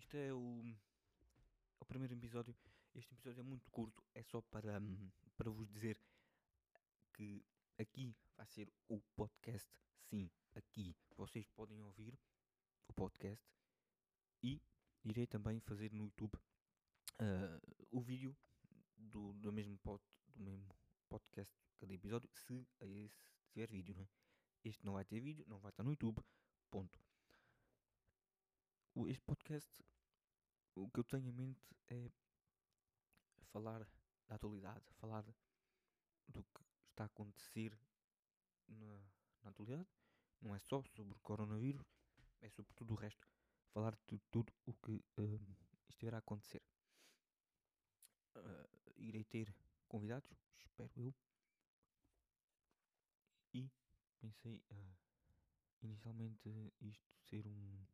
Isto é o, o primeiro episódio. Este episódio é muito curto, é só para, hum, para vos dizer que aqui vai ser o podcast. Sim, aqui vocês podem ouvir o podcast e irei também fazer no YouTube uh, o vídeo do, do, mesmo pod, do mesmo podcast cada episódio, se tiver vídeo, não é? Este não vai ter vídeo, não vai estar no YouTube, ponto este podcast, o que eu tenho em mente é falar da atualidade, falar do que está a acontecer na, na atualidade. Não é só sobre o coronavírus, é sobre tudo o resto. Falar de tudo o que uh, estiver a acontecer. Uh, irei ter convidados, espero eu. E pensei uh, inicialmente isto ser um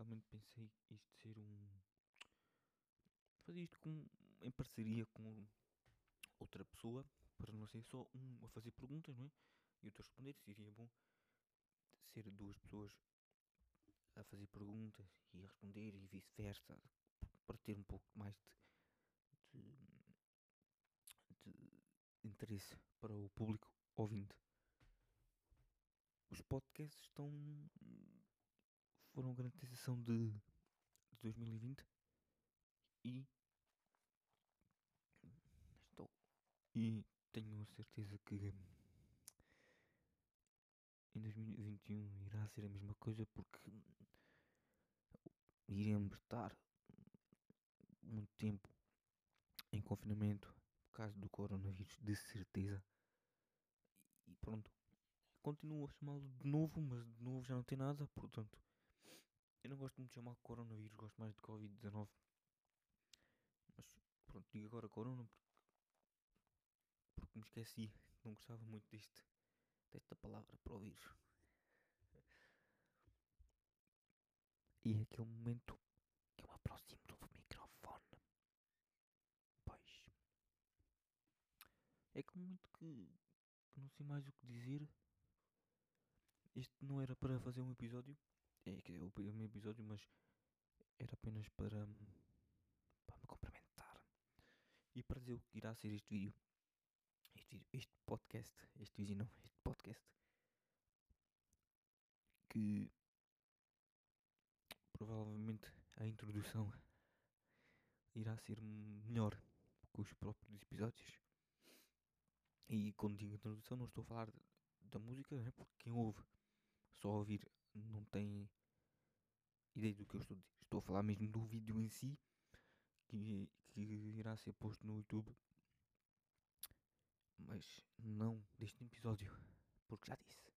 inicialmente pensei isto ser um. fazer isto com, em parceria com outra pessoa, para não ser só um a fazer perguntas, não é? E outro a responder, seria bom ser duas pessoas a fazer perguntas e a responder e vice-versa, para ter um pouco mais de, de, de interesse para o público ouvinte. Os podcasts estão foram grande sensação de, de 2020 e estou e tenho certeza que em 2021 irá ser a mesma coisa porque iremos estar muito tempo em confinamento por causa do coronavírus, de certeza. E pronto, continuo a chamá-lo de novo, mas de novo já não tem nada, portanto eu não gosto muito de chamar coronavírus, gosto mais de Covid-19. Mas pronto, digo agora corona porque, porque me esqueci. Não gostava muito deste, desta palavra para ouvir. E é aquele momento que eu me aproximo do microfone. Pois. É aquele momento que, que não sei mais o que dizer. Este não era para fazer um episódio é, que o primeiro episódio, mas era apenas para, para me cumprimentar e para dizer o que irá ser este vídeo. Este, este podcast, este vídeo não, este podcast que provavelmente a introdução irá ser melhor que os próprios episódios. E quando digo introdução não estou a falar da música, né? porque quem ouve só ouvir não tem ideia do que eu estou. Estou a falar mesmo do vídeo em si que, que irá ser posto no YouTube. Mas não deste episódio, porque já disse.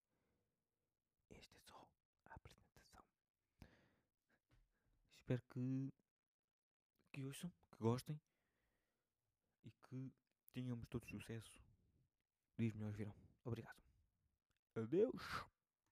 Esta é só a apresentação. Espero que, que ouçam, que gostem e que tenhamos todo sucesso. Dias melhores virão. Obrigado. Adeus.